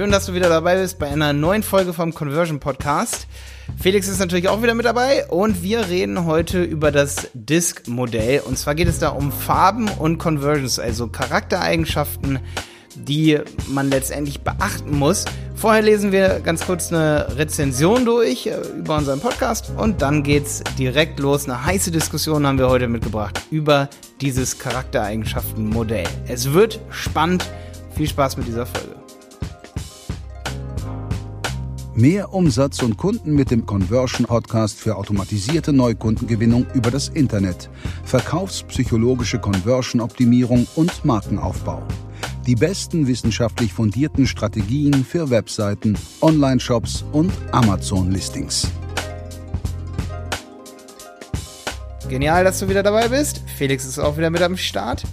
Schön, dass du wieder dabei bist bei einer neuen Folge vom Conversion Podcast. Felix ist natürlich auch wieder mit dabei und wir reden heute über das Disk-Modell. Und zwar geht es da um Farben und Conversions, also Charaktereigenschaften, die man letztendlich beachten muss. Vorher lesen wir ganz kurz eine Rezension durch äh, über unseren Podcast und dann geht's direkt los. Eine heiße Diskussion haben wir heute mitgebracht über dieses Charaktereigenschaften-Modell. Es wird spannend. Viel Spaß mit dieser Folge. Mehr Umsatz und Kunden mit dem Conversion Podcast für automatisierte Neukundengewinnung über das Internet, verkaufspsychologische Conversion Optimierung und Markenaufbau. Die besten wissenschaftlich fundierten Strategien für Webseiten, Online-Shops und Amazon-Listings. Genial, dass du wieder dabei bist. Felix ist auch wieder mit am Start.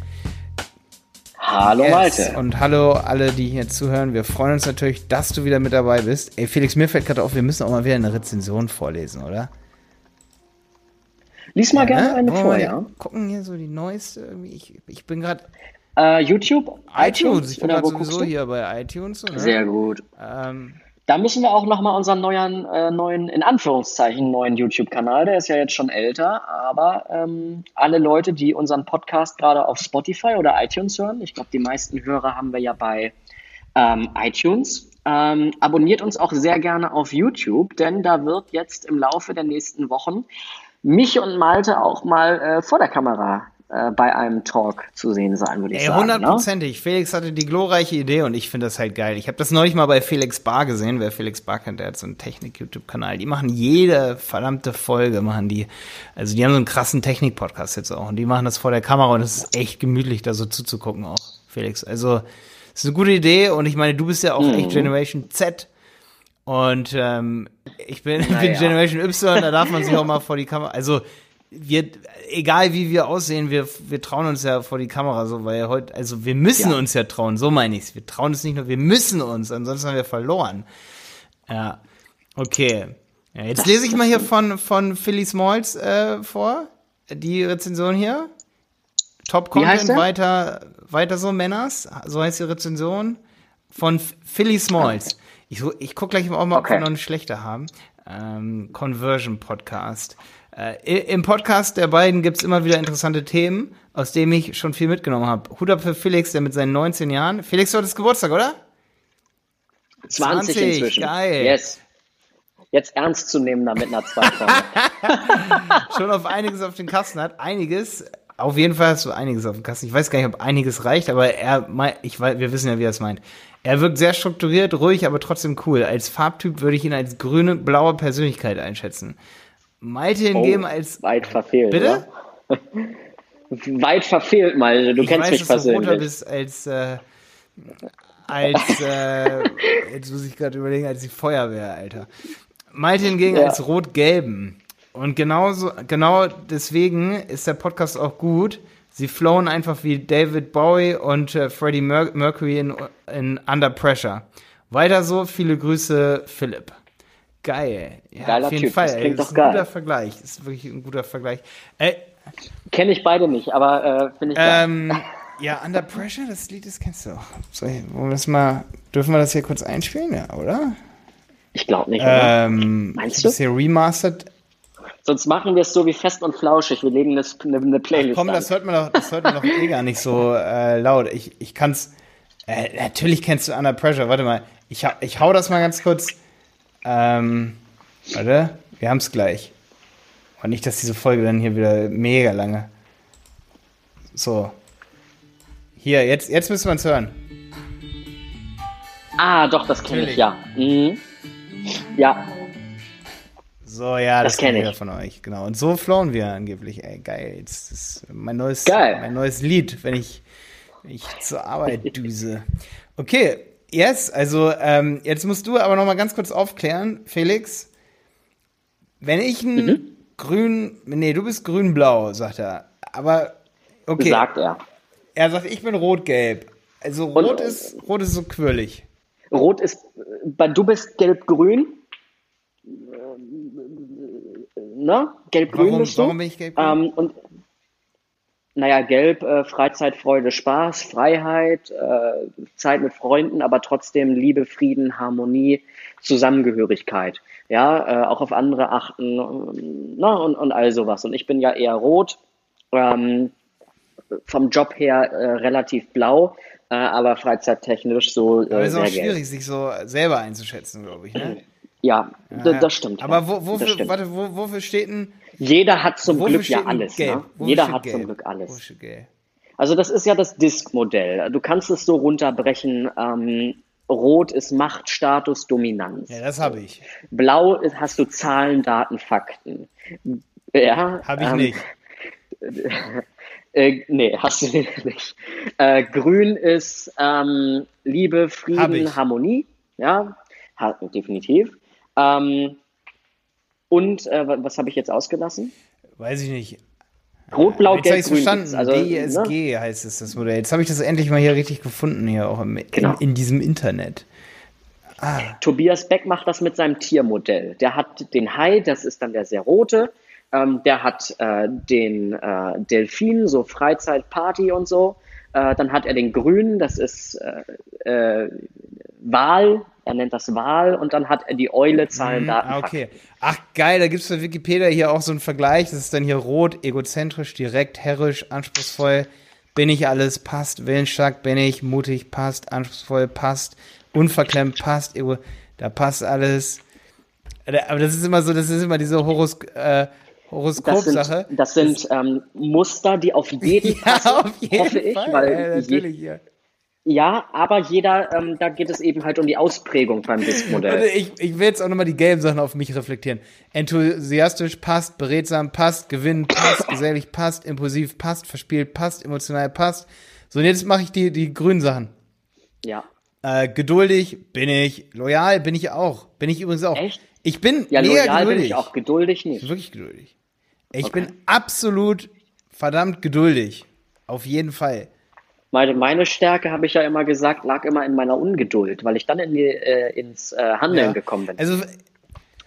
Hallo yes. Malte. Und hallo alle, die hier zuhören. Wir freuen uns natürlich, dass du wieder mit dabei bist. Ey, Felix, mir fällt gerade auf, wir müssen auch mal wieder eine Rezension vorlesen, oder? Lies mal ja, gerne ne? eine vor, ja. Gucken hier so die neueste. Ich, ich bin gerade. Uh, YouTube? iTunes? Ich bin gerade sowieso hier bei iTunes. Oder? Sehr gut. Ähm, da müssen wir auch nochmal unseren neuen, äh, neuen, in Anführungszeichen, neuen YouTube-Kanal, der ist ja jetzt schon älter, aber ähm, alle Leute, die unseren Podcast gerade auf Spotify oder iTunes hören, ich glaube, die meisten Hörer haben wir ja bei ähm, iTunes, ähm, abonniert uns auch sehr gerne auf YouTube, denn da wird jetzt im Laufe der nächsten Wochen mich und Malte auch mal äh, vor der Kamera äh, bei einem Talk zu sehen sein, würde ich Ey, sagen. Ne? Hundertprozentig. Ne? Felix hatte die glorreiche Idee und ich finde das halt geil. Ich habe das neulich mal bei Felix Bar gesehen. Wer Felix Bar kennt, der hat so einen Technik-YouTube-Kanal. Die machen jede verdammte Folge, machen die. Also die haben so einen krassen Technik-Podcast jetzt auch und die machen das vor der Kamera und es ist echt gemütlich, da so zuzugucken auch, Felix. Also das ist eine gute Idee und ich meine, du bist ja auch mhm. echt Generation Z. Und ähm, ich bin, naja. bin Generation Y, da darf man sich auch mal vor die Kamera. Also wir, egal wie wir aussehen, wir, wir trauen uns ja vor die Kamera so, weil heute, also wir müssen ja. uns ja trauen, so meine ich's. Wir trauen uns nicht nur, wir müssen uns, ansonsten haben wir verloren. Ja, okay. Ja, jetzt lese ich mal hier von, von Philly Smalls äh, vor, die Rezension hier. Top Content, weiter, weiter so Männers, so heißt die Rezension von Philly Smalls. Ich, ich gucke gleich auch mal, okay. ob wir noch eine schlechte haben. Ähm, Conversion Podcast. Äh, Im Podcast der beiden gibt's immer wieder interessante Themen, aus denen ich schon viel mitgenommen habe. Hut ab für Felix, der mit seinen 19 Jahren. Felix, du hattest Geburtstag, oder? 20, 20 inzwischen. Geil. Yes. Jetzt ernst zu nehmen, damit einer 2 Schon auf einiges auf den Kasten hat. Einiges. Auf jeden Fall hast du einiges auf dem Kasten. Ich weiß gar nicht, ob einiges reicht, aber er, ich weiß, wir wissen ja, wie er es meint. Er wirkt sehr strukturiert, ruhig, aber trotzdem cool. Als Farbtyp würde ich ihn als grüne, blaue Persönlichkeit einschätzen. Malte hingeben oh, als. Weit verfehlt. Bitte? weit verfehlt, Malte. Du ich kennst weiß, mich dass persönlich. Du roter bist als. Äh, als. Äh, jetzt muss ich gerade überlegen, als die Feuerwehr, Alter. Malte hingegen ja. als rot-gelben. Und genauso, genau deswegen ist der Podcast auch gut. Sie flowen einfach wie David Bowie und äh, Freddie Mer Mercury in, in Under Pressure. Weiter so, viele Grüße, Philipp. Geil. Ja, Geiler auf jeden typ. Fall. Das klingt das ist ein guter Vergleich. Das ist wirklich ein guter Vergleich. Äh, Kenne ich beide nicht, aber äh, finde ich ähm, Ja, Under Pressure, das Lied, das kennst du auch. So, wollen wir das mal, dürfen wir das hier kurz einspielen, ja, oder? Ich glaube nicht, oder? Ähm, Meinst du? Das hier remastered. Sonst machen wir es so wie fest und flauschig. Wir legen das, eine, eine Playlist Ach komm, an. das hört man doch, das hört man doch eh gar nicht so äh, laut. Ich, ich kann's, äh, natürlich kennst du Under Pressure. Warte mal, ich, ich hau das mal ganz kurz ähm, warte, wir haben es gleich. Und nicht, dass diese Folge dann hier wieder mega lange. So. Hier, jetzt, jetzt müssen wir uns hören. Ah, doch, das kenne ich, ja. Mhm. Ja. So, ja, das, das kenne ich von euch, genau. Und so flown wir angeblich. Ey, geil. Jetzt ist mein neues, geil. mein neues Lied, wenn ich, wenn ich zur Arbeit düse. Okay, Yes, also ähm, jetzt musst du aber noch mal ganz kurz aufklären, Felix. Wenn ich ein mhm. grün, nee, du bist grün-blau, sagt er. Aber okay. Sagt er. Er sagt, ich bin rot-gelb. Also rot Und, ist rot ist so quirlig. Rot ist, du bist gelb-grün. Ne? Gelb-grün warum, bist du. Warum bin ich gelb-grün? Ähm, und naja, gelb, äh, Freizeit, Freude, Spaß, Freiheit, äh, Zeit mit Freunden, aber trotzdem Liebe, Frieden, Harmonie, Zusammengehörigkeit. Ja, äh, auch auf andere achten na, und, und all sowas. Und ich bin ja eher rot, ähm, vom Job her äh, relativ blau, äh, aber freizeittechnisch so. Äh, aber es ist auch schwierig, gelb. sich so selber einzuschätzen, glaube ich. Ne? Ja, ja, das stimmt. Aber wo, wofür, stimmt. Warte, wo, wofür steht denn. Jeder hat zum Glück ja alles. Ne? Jeder hat gelb? zum Glück alles. Also das ist ja das Disk-Modell. Du kannst es so runterbrechen. Ähm, Rot ist Macht, Status, Dominanz. Ja, das habe ich. Blau ist, hast du Zahlen, Daten, Fakten. Ja. Habe ich ähm, nicht. Äh, nee, hast du nicht. Äh, grün ist ähm, Liebe, Frieden, Harmonie. Ja, definitiv. Ähm, und äh, was habe ich jetzt ausgelassen? Weiß ich nicht. Rot, Blau, Gelb, Grün. verstanden. Also, DSG ne? heißt es, das Modell. Jetzt habe ich das endlich mal hier richtig gefunden, hier auch im, genau. in, in, diesem Internet. Ah. Tobias Beck macht das mit seinem Tiermodell. Der hat den Hai, das ist dann der sehr rote. Ähm, der hat äh, den äh, Delfin, so Freizeitparty und so. Äh, dann hat er den Grünen, das ist äh, äh, Wal, er nennt das Wahl und dann hat er die Eule Zahlen, mhm, Daten. Okay. Ach geil, da gibt es bei Wikipedia hier auch so einen Vergleich. Das ist dann hier rot, egozentrisch, direkt, herrisch, anspruchsvoll. Bin ich alles, passt, willensstark, bin ich, mutig, passt, anspruchsvoll, passt, unverklemmt, passt, ego, da passt alles. Aber das ist immer so, das ist immer diese Horos, äh, Horoskopsache. Das sind, das sind ähm, Muster, die auf jeden ja, passen, auf jeden hoffe ich, Fall, weil ja, natürlich, je, ja. Ja, aber jeder, ähm, da geht es eben halt um die Ausprägung beim Disk-Modell. Ich, ich will jetzt auch nochmal die gelben Sachen auf mich reflektieren. Enthusiastisch passt, beredsam passt, gewinnen passt, gesellig passt, impulsiv passt, verspielt passt, emotional passt. So, und jetzt mache ich die, die grünen Sachen. Ja. Äh, geduldig bin ich, loyal bin ich auch. Bin ich übrigens auch. Echt? Ich bin ja, mega loyal geduldig. bin ich auch, geduldig nicht. Wirklich geduldig. Ich okay. bin absolut verdammt geduldig. Auf jeden Fall. Meine, meine Stärke, habe ich ja immer gesagt, lag immer in meiner Ungeduld, weil ich dann in die, äh, ins äh, Handeln ja. gekommen bin. Also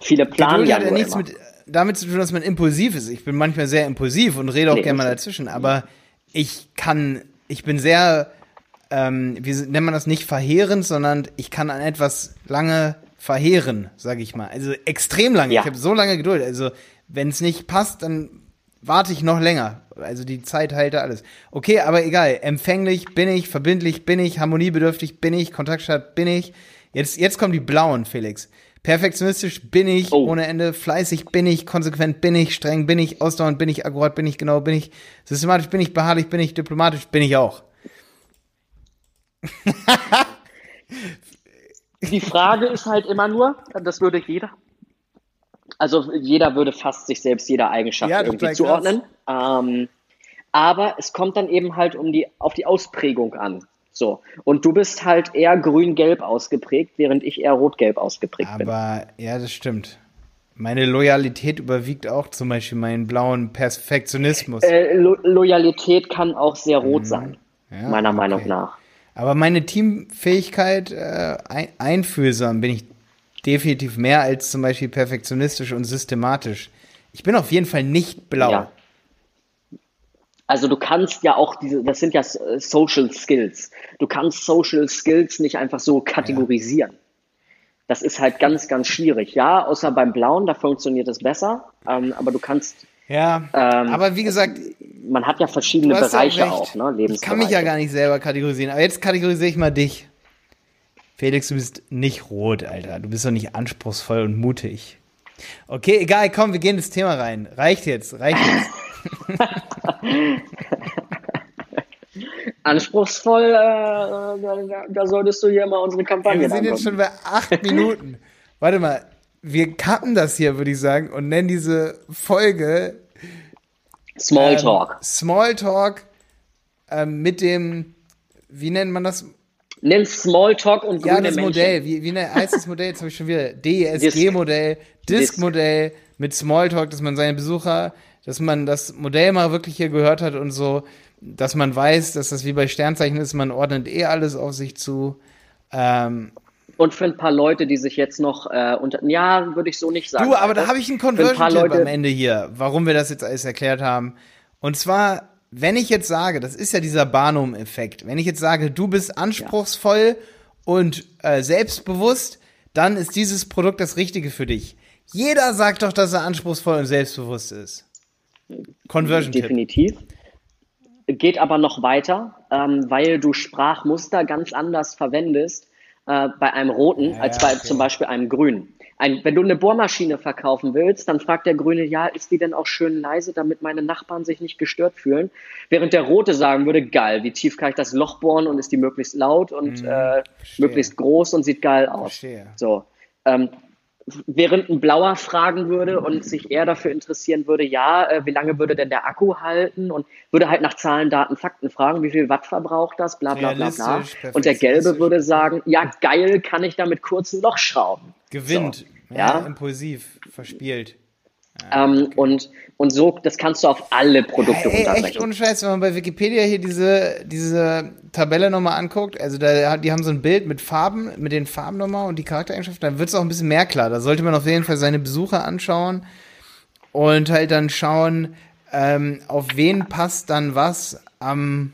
viele planen ja, hat ja nichts mit, damit zu tun, dass man impulsiv ist. Ich bin manchmal sehr impulsiv und rede auch nee, gerne mal dazwischen, aber ich kann, ich bin sehr, ähm, wie nennt man das nicht verheerend, sondern ich kann an etwas lange verheeren, sage ich mal. Also extrem lange. Ja. Ich habe so lange Geduld. Also wenn es nicht passt, dann warte ich noch länger. Also die Zeit da alles. Okay, aber egal. Empfänglich bin ich, verbindlich bin ich, harmoniebedürftig bin ich, kontaktstatt bin ich. Jetzt, jetzt kommen die blauen, Felix. Perfektionistisch bin ich, oh. ohne Ende. Fleißig bin ich, konsequent bin ich, streng bin ich, ausdauernd bin ich, akkurat bin ich, genau bin ich, systematisch bin ich, beharrlich bin ich, diplomatisch bin ich auch. die Frage ist halt immer nur, das würde jeder also jeder würde fast sich selbst jeder Eigenschaft ja, irgendwie zuordnen. Ähm, aber es kommt dann eben halt um die, auf die Ausprägung an. So. Und du bist halt eher grün-gelb ausgeprägt, während ich eher rot-gelb ausgeprägt aber, bin. Aber ja, das stimmt. Meine Loyalität überwiegt auch zum Beispiel meinen blauen Perfektionismus. Äh, Lo Loyalität kann auch sehr rot mhm. sein, ja, meiner okay. Meinung nach. Aber meine Teamfähigkeit, äh, ein einfühlsam bin ich definitiv mehr als zum Beispiel perfektionistisch und systematisch. Ich bin auf jeden Fall nicht blau. Ja. Also du kannst ja auch diese, das sind ja Social Skills. Du kannst Social Skills nicht einfach so kategorisieren. Ja. Das ist halt ganz, ganz schwierig. Ja, außer beim Blauen, da funktioniert es besser. Ähm, aber du kannst. Ja, ähm, aber wie gesagt. Man hat ja verschiedene Bereiche auch, auch, ne? Ich kann mich ja gar nicht selber kategorisieren. Aber jetzt kategorisiere ich mal dich. Felix, du bist nicht rot, Alter. Du bist doch nicht anspruchsvoll und mutig. Okay, egal, komm, wir gehen ins Thema rein. Reicht jetzt, reicht jetzt. Anspruchsvoll, äh, da, da, solltest du hier mal unsere Kampagne ja, Wir sind jetzt schon bei acht Minuten. Warte mal, wir cutten das hier, würde ich sagen, und nennen diese Folge Smalltalk. Ähm, Smalltalk ähm, mit dem, wie nennt man das? Nenn Smalltalk und grüne Ja, das Modell. Wie, wie heißt das Modell? Jetzt habe ich schon wieder DSG-Modell, Disk-Modell mit Smalltalk, dass man seine Besucher, dass man das Modell mal wirklich hier gehört hat und so, dass man weiß, dass das wie bei Sternzeichen ist, man ordnet eh alles auf sich zu. Ähm, und für ein paar Leute, die sich jetzt noch äh, unter. Ja, würde ich so nicht sagen. Du, aber da habe ich einen Conversion-Tipp am Ende hier, warum wir das jetzt alles erklärt haben. Und zwar wenn ich jetzt sage, das ist ja dieser Barnum-Effekt, wenn ich jetzt sage, du bist anspruchsvoll ja. und äh, selbstbewusst, dann ist dieses Produkt das Richtige für dich. Jeder sagt doch, dass er anspruchsvoll und selbstbewusst ist. Conversion. -Tipp. Definitiv. Geht aber noch weiter, ähm, weil du Sprachmuster ganz anders verwendest äh, bei einem roten ja, als bei okay. zum Beispiel einem grünen. Ein, wenn du eine Bohrmaschine verkaufen willst, dann fragt der Grüne, ja, ist die denn auch schön leise, damit meine Nachbarn sich nicht gestört fühlen? Während der Rote sagen würde, geil, wie tief kann ich das Loch bohren und ist die möglichst laut und mhm, äh, möglichst groß und sieht geil aus. Verstehe. So. Ähm, während ein Blauer fragen würde und sich eher dafür interessieren würde, ja, äh, wie lange würde denn der Akku halten und würde halt nach Zahlen, Daten, Fakten fragen, wie viel Watt verbraucht das, bla bla bla bla. Und der Gelbe würde sagen, ja, geil, kann ich damit kurz ein Loch schrauben. Gewinnt, so, ja, ja, impulsiv, verspielt. Ja, ähm, okay. und, und so, das kannst du auf alle Produkte ja, ey, runterbrechen. Echt ohne Scheiß, wenn man bei Wikipedia hier diese, diese Tabelle nochmal anguckt, also da, die haben so ein Bild mit Farben, mit den Farben nochmal und die Charaktereigenschaften, dann wird es auch ein bisschen mehr klar. Da sollte man auf jeden Fall seine Besucher anschauen und halt dann schauen, ähm, auf wen passt dann was am,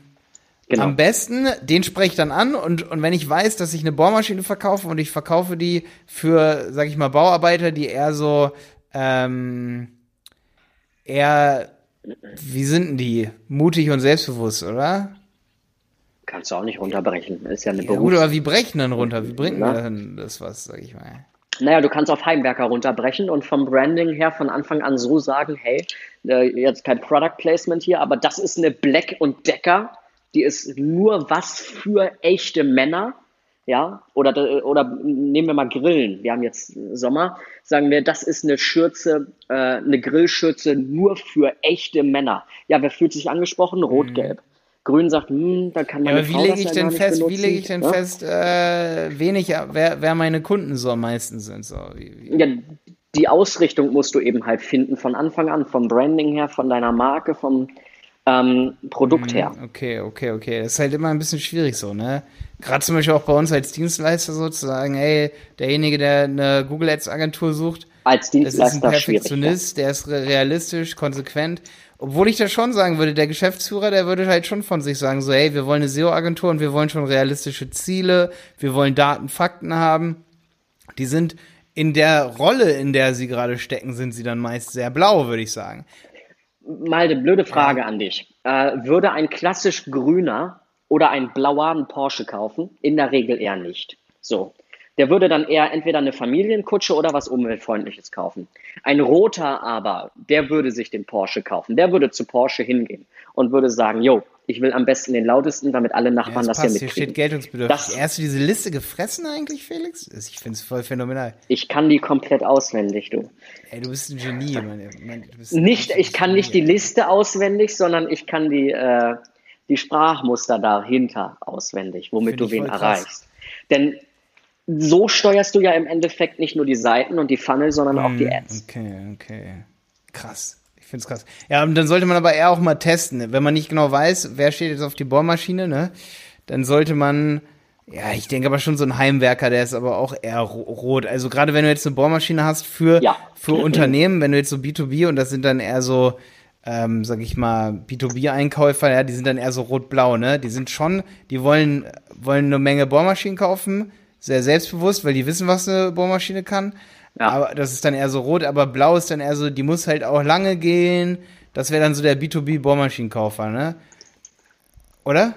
genau. am besten. Den spreche ich dann an und, und wenn ich weiß, dass ich eine Bohrmaschine verkaufe und ich verkaufe die für, sag ich mal, Bauarbeiter, die eher so ähm, eher, wie sind denn die? Mutig und selbstbewusst, oder? Kannst du auch nicht runterbrechen. Ist ja eine ja, Gut, aber wie brechen dann runter? Wie bringt man das was, sag ich mal? Naja, du kannst auf Heimwerker runterbrechen und vom Branding her von Anfang an so sagen, hey, äh, jetzt kein Product Placement hier, aber das ist eine Black und Decker, die ist nur was für echte Männer ja, oder, oder nehmen wir mal Grillen. Wir haben jetzt Sommer, sagen wir, das ist eine Schürze, äh, eine Grillschürze nur für echte Männer. Ja, wer fühlt sich angesprochen? Rot-Gelb. Mhm. Grün sagt, hm, da kann man. Ja, aber wie lege ich denn fest, wie lege ich denn ja? fest, äh, wenig, wer, wer meine Kunden so am meisten sind? So, wie, wie? Ja, die Ausrichtung musst du eben halt finden von Anfang an, vom Branding her, von deiner Marke, vom ähm, Produkt her. Mhm, okay, okay, okay. Das ist halt immer ein bisschen schwierig so, ne? Gerade zum Beispiel auch bei uns als Dienstleister sozusagen, hey, derjenige, der eine Google Ads Agentur sucht, als Dienstleister das ist ein Perfektionist, der ist realistisch, konsequent. Obwohl ich da schon sagen würde, der Geschäftsführer, der würde halt schon von sich sagen, so, hey, wir wollen eine SEO-Agentur und wir wollen schon realistische Ziele, wir wollen Daten, Fakten haben. Die sind in der Rolle, in der sie gerade stecken, sind sie dann meist sehr blau, würde ich sagen. Mal eine blöde Frage an dich. Äh, würde ein klassisch grüner oder ein blauer einen Porsche kaufen? In der Regel eher nicht. So. Der würde dann eher entweder eine Familienkutsche oder was Umweltfreundliches kaufen. Ein roter aber, der würde sich den Porsche kaufen. Der würde zu Porsche hingehen und würde sagen, jo, ich will am besten den lautesten, damit alle Nachbarn ja, das, das hier mitkriegen. Hier steht Geltungsbedürfnis. Hast du diese Liste gefressen eigentlich, Felix? Ich finde es voll phänomenal. Ich kann die komplett auswendig, du. Ey, du bist ein Genie, meine, meine, Nicht, ich kann nicht die Liste auswendig, sondern ich kann die, äh, die Sprachmuster dahinter auswendig, womit du wen erreichst. Denn so steuerst du ja im Endeffekt nicht nur die Seiten und die Funnel, sondern auch die hm, Ads. Okay, okay. Krass. Ich finde es krass. Ja, und dann sollte man aber eher auch mal testen. Wenn man nicht genau weiß, wer steht jetzt auf die Bohrmaschine, ne? Dann sollte man, ja, ich denke aber schon so ein Heimwerker, der ist aber auch eher rot. Also gerade wenn du jetzt eine Bohrmaschine hast für, ja. für Unternehmen, wenn du jetzt so B2B und das sind dann eher so, ähm, sag ich mal, B2B-Einkäufer, ja, die sind dann eher so rot-blau, ne? Die sind schon, die wollen, wollen eine Menge Bohrmaschinen kaufen, sehr selbstbewusst, weil die wissen, was eine Bohrmaschine kann. Ja. Aber das ist dann eher so rot, aber blau ist dann eher so, die muss halt auch lange gehen. Das wäre dann so der B2B-Bohrmaschinenkäufer, ne? Oder?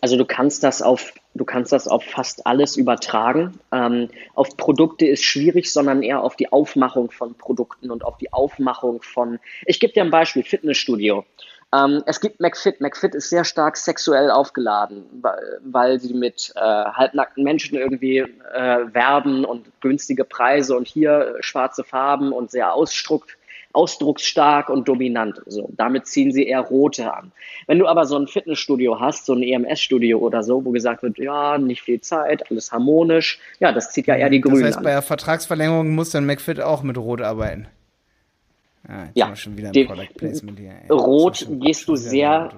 Also du kannst das auf, du kannst das auf fast alles übertragen. Ähm, auf Produkte ist schwierig, sondern eher auf die Aufmachung von Produkten und auf die Aufmachung von. Ich gebe dir ein Beispiel: Fitnessstudio. Ähm, es gibt McFit. McFit ist sehr stark sexuell aufgeladen, weil, weil sie mit äh, halbnackten Menschen irgendwie äh, werben und günstige Preise und hier schwarze Farben und sehr ausdruckt, ausdrucksstark und dominant. So, damit ziehen sie eher rote an. Wenn du aber so ein Fitnessstudio hast, so ein EMS-Studio oder so, wo gesagt wird, ja, nicht viel Zeit, alles harmonisch, ja, das zieht ja eher die Grünen an. Das heißt, bei der Vertragsverlängerung muss dann McFit auch mit Rot arbeiten. Ah, ja, schon wieder ein Product Placement hier. Rot gehst du sehr.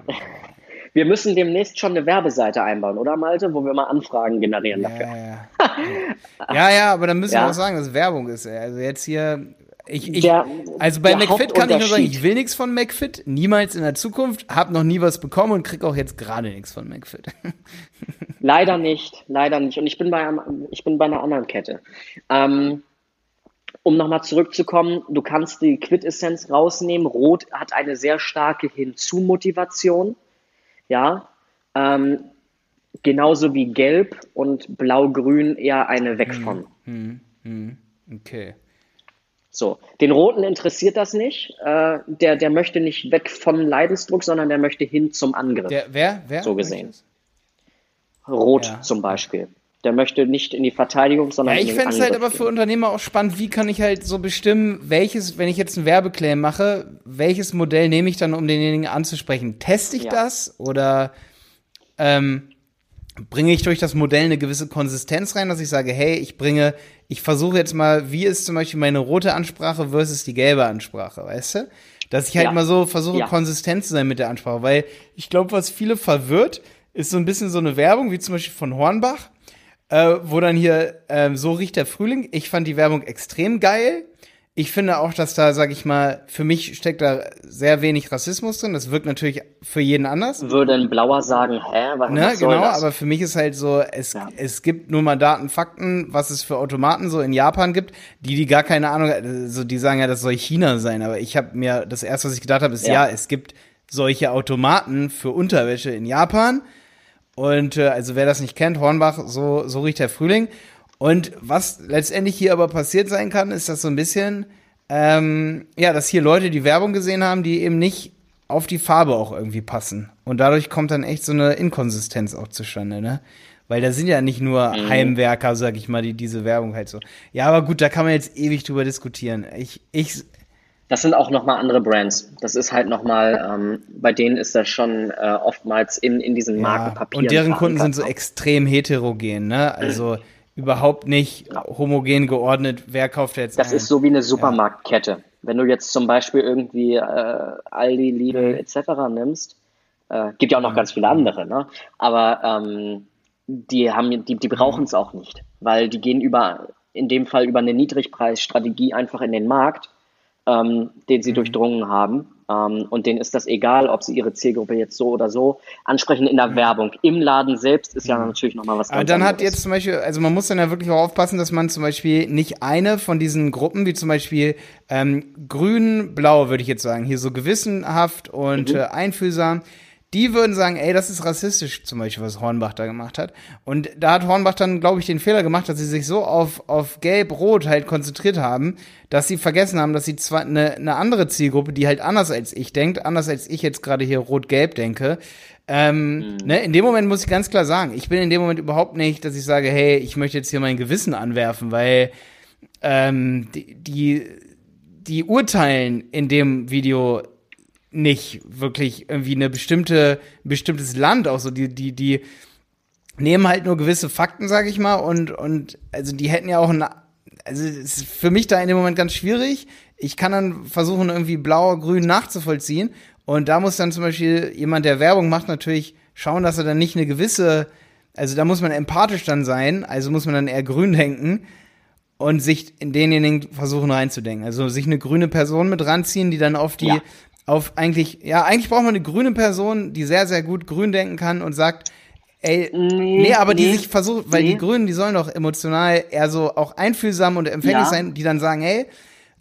Wir müssen demnächst schon eine Werbeseite einbauen, oder Malte, wo wir mal Anfragen generieren ja, dafür. Ja, ja. ja, aber dann müssen ja. wir auch sagen, dass Werbung ist. Also jetzt hier, ich, ich, der, also bei McFit kann ich nur sagen, ich will nichts von McFit, niemals in der Zukunft, habe noch nie was bekommen und krieg auch jetzt gerade nichts von McFit. Leider nicht, leider nicht. Und ich bin bei, ich bin bei einer anderen Kette. Ähm, um nochmal zurückzukommen, du kannst die Quintessenz rausnehmen. Rot hat eine sehr starke Hinzu-Motivation. Ja, ähm, genauso wie Gelb und Blau-Grün eher eine Weg hm, von. Hm, hm, okay. So, den Roten interessiert das nicht. Äh, der, der möchte nicht weg von Leidensdruck, sondern der möchte hin zum Angriff. Der, wer? Wer? So gesehen. Rot ja. zum Beispiel. Der möchte nicht in die Verteidigung, sondern ja, ich fände es halt aber für Unternehmer auch spannend, wie kann ich halt so bestimmen, welches, wenn ich jetzt einen Werbeclaim mache, welches Modell nehme ich dann, um denjenigen anzusprechen? Teste ich ja. das oder ähm, bringe ich durch das Modell eine gewisse Konsistenz rein, dass ich sage, hey, ich bringe, ich versuche jetzt mal, wie ist zum Beispiel meine rote Ansprache versus die gelbe Ansprache, weißt du? Dass ich halt ja. mal so versuche, ja. konsistent zu sein mit der Ansprache, weil ich glaube, was viele verwirrt, ist so ein bisschen so eine Werbung, wie zum Beispiel von Hornbach, äh, wo dann hier äh, so riecht der Frühling. Ich fand die Werbung extrem geil. Ich finde auch, dass da, sag ich mal, für mich steckt da sehr wenig Rassismus drin. Das wirkt natürlich für jeden anders. Würde ein Blauer sagen, hä, was, ne, was genau, das? aber für mich ist halt so, es, ja. es gibt nur mal Daten, Fakten, was es für Automaten so in Japan gibt, die die gar keine Ahnung, also die sagen ja, das soll China sein, aber ich habe mir das erste, was ich gedacht habe, ist ja. ja, es gibt solche Automaten für Unterwäsche in Japan und äh, also wer das nicht kennt, Hornbach, so, so riecht der Frühling. Und was letztendlich hier aber passiert sein kann, ist das so ein bisschen, ähm, ja, dass hier Leute die Werbung gesehen haben, die eben nicht auf die Farbe auch irgendwie passen. Und dadurch kommt dann echt so eine Inkonsistenz auch zustande, ne? Weil da sind ja nicht nur mhm. Heimwerker, sag ich mal, die diese Werbung halt so. Ja, aber gut, da kann man jetzt ewig drüber diskutieren. Ich, ich, das sind auch nochmal andere Brands. Das ist halt nochmal, ähm, bei denen ist das schon äh, oftmals in, in diesen Markenpapieren. Ja, und deren Kunden sind so extrem heterogen, ne? Also mhm. überhaupt nicht ja. homogen geordnet, wer kauft jetzt. Das ein? ist so wie eine Supermarktkette. Ja. Wenn du jetzt zum Beispiel irgendwie äh, Aldi, Lidl mhm. etc. nimmst, äh, gibt ja auch noch ganz viele andere, ne? Aber ähm, die haben, die, die brauchen es auch nicht, weil die gehen über, in dem Fall über eine Niedrigpreisstrategie einfach in den Markt ähm, den sie mhm. durchdrungen haben. Ähm, und denen ist das egal, ob sie ihre Zielgruppe jetzt so oder so ansprechen in der mhm. Werbung. Im Laden selbst ist ja mhm. natürlich nochmal was ganz Aber dann anderes. hat jetzt zum Beispiel, also man muss dann ja wirklich auch aufpassen, dass man zum Beispiel nicht eine von diesen Gruppen, wie zum Beispiel ähm, grün, blau, würde ich jetzt sagen, hier so gewissenhaft und mhm. äh, einfühlsam, die würden sagen, ey, das ist rassistisch, zum Beispiel, was Hornbach da gemacht hat. Und da hat Hornbach dann, glaube ich, den Fehler gemacht, dass sie sich so auf, auf Gelb-Rot halt konzentriert haben, dass sie vergessen haben, dass sie zwar eine, eine andere Zielgruppe, die halt anders als ich denkt, anders als ich jetzt gerade hier Rot-Gelb denke, ähm, mhm. ne, in dem Moment muss ich ganz klar sagen, ich bin in dem Moment überhaupt nicht, dass ich sage, hey, ich möchte jetzt hier mein Gewissen anwerfen, weil ähm, die, die, die urteilen in dem Video nicht wirklich irgendwie eine bestimmte, bestimmtes Land auch so, die, die, die nehmen halt nur gewisse Fakten, sag ich mal, und, und, also die hätten ja auch ein, also ist für mich da in dem Moment ganz schwierig. Ich kann dann versuchen, irgendwie blau, grün nachzuvollziehen. Und da muss dann zum Beispiel jemand, der Werbung macht, natürlich schauen, dass er dann nicht eine gewisse, also da muss man empathisch dann sein, also muss man dann eher grün denken und sich in denjenigen versuchen reinzudenken. Also sich eine grüne Person mit ranziehen, die dann auf die, ja auf eigentlich, ja, eigentlich braucht man eine grüne Person, die sehr, sehr gut grün denken kann und sagt, ey, nee, nee aber nee, die sich versucht, weil nee. die Grünen, die sollen doch emotional eher so auch einfühlsam und empfänglich ja. sein, die dann sagen, ey,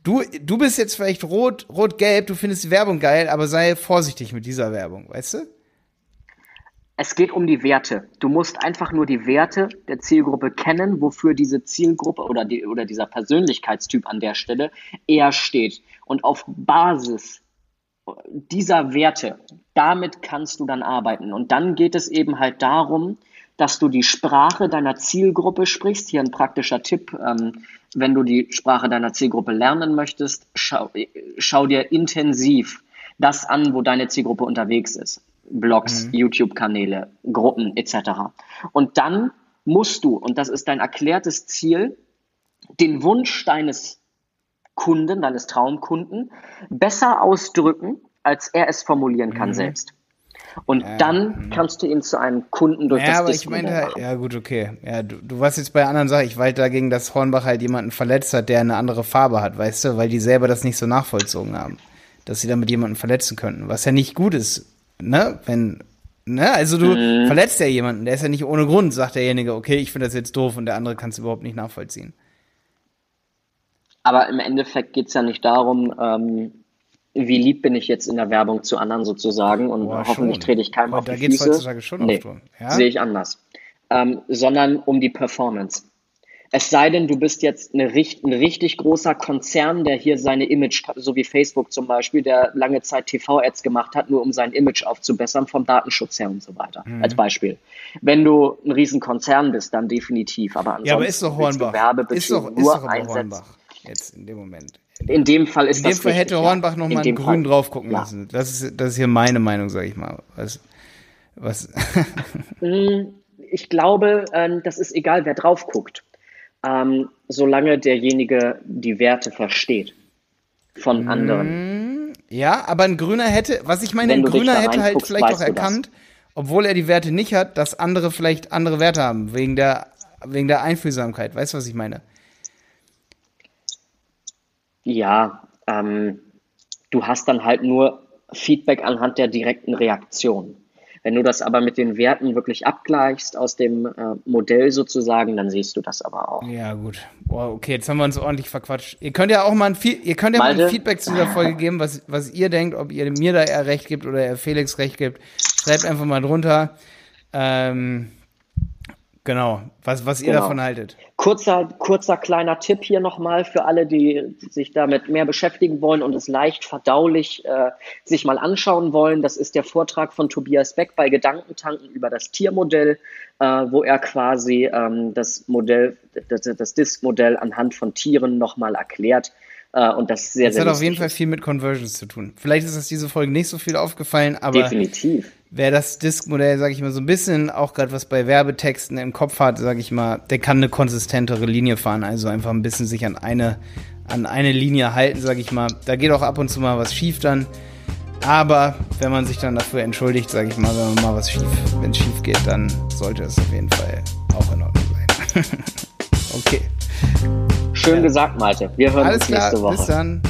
du, du bist jetzt vielleicht rot, rot-gelb, du findest die Werbung geil, aber sei vorsichtig mit dieser Werbung, weißt du? Es geht um die Werte. Du musst einfach nur die Werte der Zielgruppe kennen, wofür diese Zielgruppe oder, die, oder dieser Persönlichkeitstyp an der Stelle eher steht. Und auf Basis dieser Werte, damit kannst du dann arbeiten. Und dann geht es eben halt darum, dass du die Sprache deiner Zielgruppe sprichst. Hier ein praktischer Tipp. Ähm, wenn du die Sprache deiner Zielgruppe lernen möchtest, schau, schau dir intensiv das an, wo deine Zielgruppe unterwegs ist. Blogs, mhm. YouTube-Kanäle, Gruppen etc. Und dann musst du, und das ist dein erklärtes Ziel, den Wunsch deines Kunden, deines Traumkunden, besser ausdrücken, als er es formulieren kann mhm. selbst. Und ja, dann kannst du ihn zu einem Kunden durch ja, das aber ich meine, ja gut, okay. Ja, du, du warst jetzt bei anderen Sachen, ich halt dagegen, dass Hornbach halt jemanden verletzt hat, der eine andere Farbe hat, weißt du, weil die selber das nicht so nachvollzogen haben, dass sie damit jemanden verletzen könnten, was ja nicht gut ist, ne, wenn, ne, also du mhm. verletzt ja jemanden, der ist ja nicht ohne Grund, sagt derjenige, okay, ich finde das jetzt doof und der andere kann es überhaupt nicht nachvollziehen. Aber im Endeffekt geht es ja nicht darum, ähm, wie lieb bin ich jetzt in der Werbung zu anderen sozusagen und Boah, hoffentlich trete ich keinem Aber auf da die Füße. Da heutzutage schon nee, ja? sehe ich anders. Ähm, sondern um die Performance. Es sei denn, du bist jetzt eine, ein richtig großer Konzern, der hier seine Image, so wie Facebook zum Beispiel, der lange Zeit TV-Ads gemacht hat, nur um sein Image aufzubessern vom Datenschutz her und so weiter. Mhm. Als Beispiel. Wenn du ein Riesenkonzern bist, dann definitiv. Aber ansonsten ja, aber ist doch Hornbach. Ist doch, ist doch Hornbach jetzt in dem Moment. In dem Fall ist In dem das Fall richtig, hätte Hornbach ja. noch mal grün Fall. drauf gucken ja. müssen. Das ist, das ist hier meine Meinung, sage ich mal. Was, was? Mm, ich glaube, ähm, das ist egal, wer drauf guckt. Ähm, solange derjenige die Werte versteht von mm, anderen. Ja, aber ein Grüner hätte, was ich meine, ein Grüner hätte halt vielleicht auch erkannt, obwohl er die Werte nicht hat, dass andere vielleicht andere Werte haben, wegen der, wegen der Einfühlsamkeit. Weißt du, was ich meine? Ja, ähm, du hast dann halt nur Feedback anhand der direkten Reaktion. Wenn du das aber mit den Werten wirklich abgleichst aus dem äh, Modell sozusagen, dann siehst du das aber auch. Ja, gut. Boah, okay, jetzt haben wir uns ordentlich verquatscht. Ihr könnt ja auch mal ein, ihr könnt ja mal ein Feedback zu dieser Folge geben, was, was ihr denkt, ob ihr mir da eher recht gibt oder er Felix recht gibt. Schreibt einfach mal drunter. Ähm, Genau, was, was ihr genau. davon haltet. Kurzer, kurzer kleiner Tipp hier nochmal für alle, die sich damit mehr beschäftigen wollen und es leicht verdaulich äh, sich mal anschauen wollen. Das ist der Vortrag von Tobias Beck bei Gedankentanken über das Tiermodell, äh, wo er quasi ähm, das Modell, das, das Disk-Modell anhand von Tieren nochmal erklärt. Äh, und das sehr, das sehr hat auf jeden Fall viel mit Conversions zu tun. Vielleicht ist das diese Folge nicht so viel aufgefallen, aber definitiv wer das Disk-Modell, sage ich mal, so ein bisschen auch gerade was bei Werbetexten im Kopf hat, sage ich mal, der kann eine konsistentere Linie fahren, also einfach ein bisschen sich an eine an eine Linie halten, sage ich mal. Da geht auch ab und zu mal was schief dann. Aber wenn man sich dann dafür entschuldigt, sage ich mal, wenn man mal was schief, wenn es schief geht, dann sollte es auf jeden Fall auch in Ordnung sein. okay. Schön ja. gesagt, Malte. Wir hören Alles uns nächste klar. Woche. Bis dann.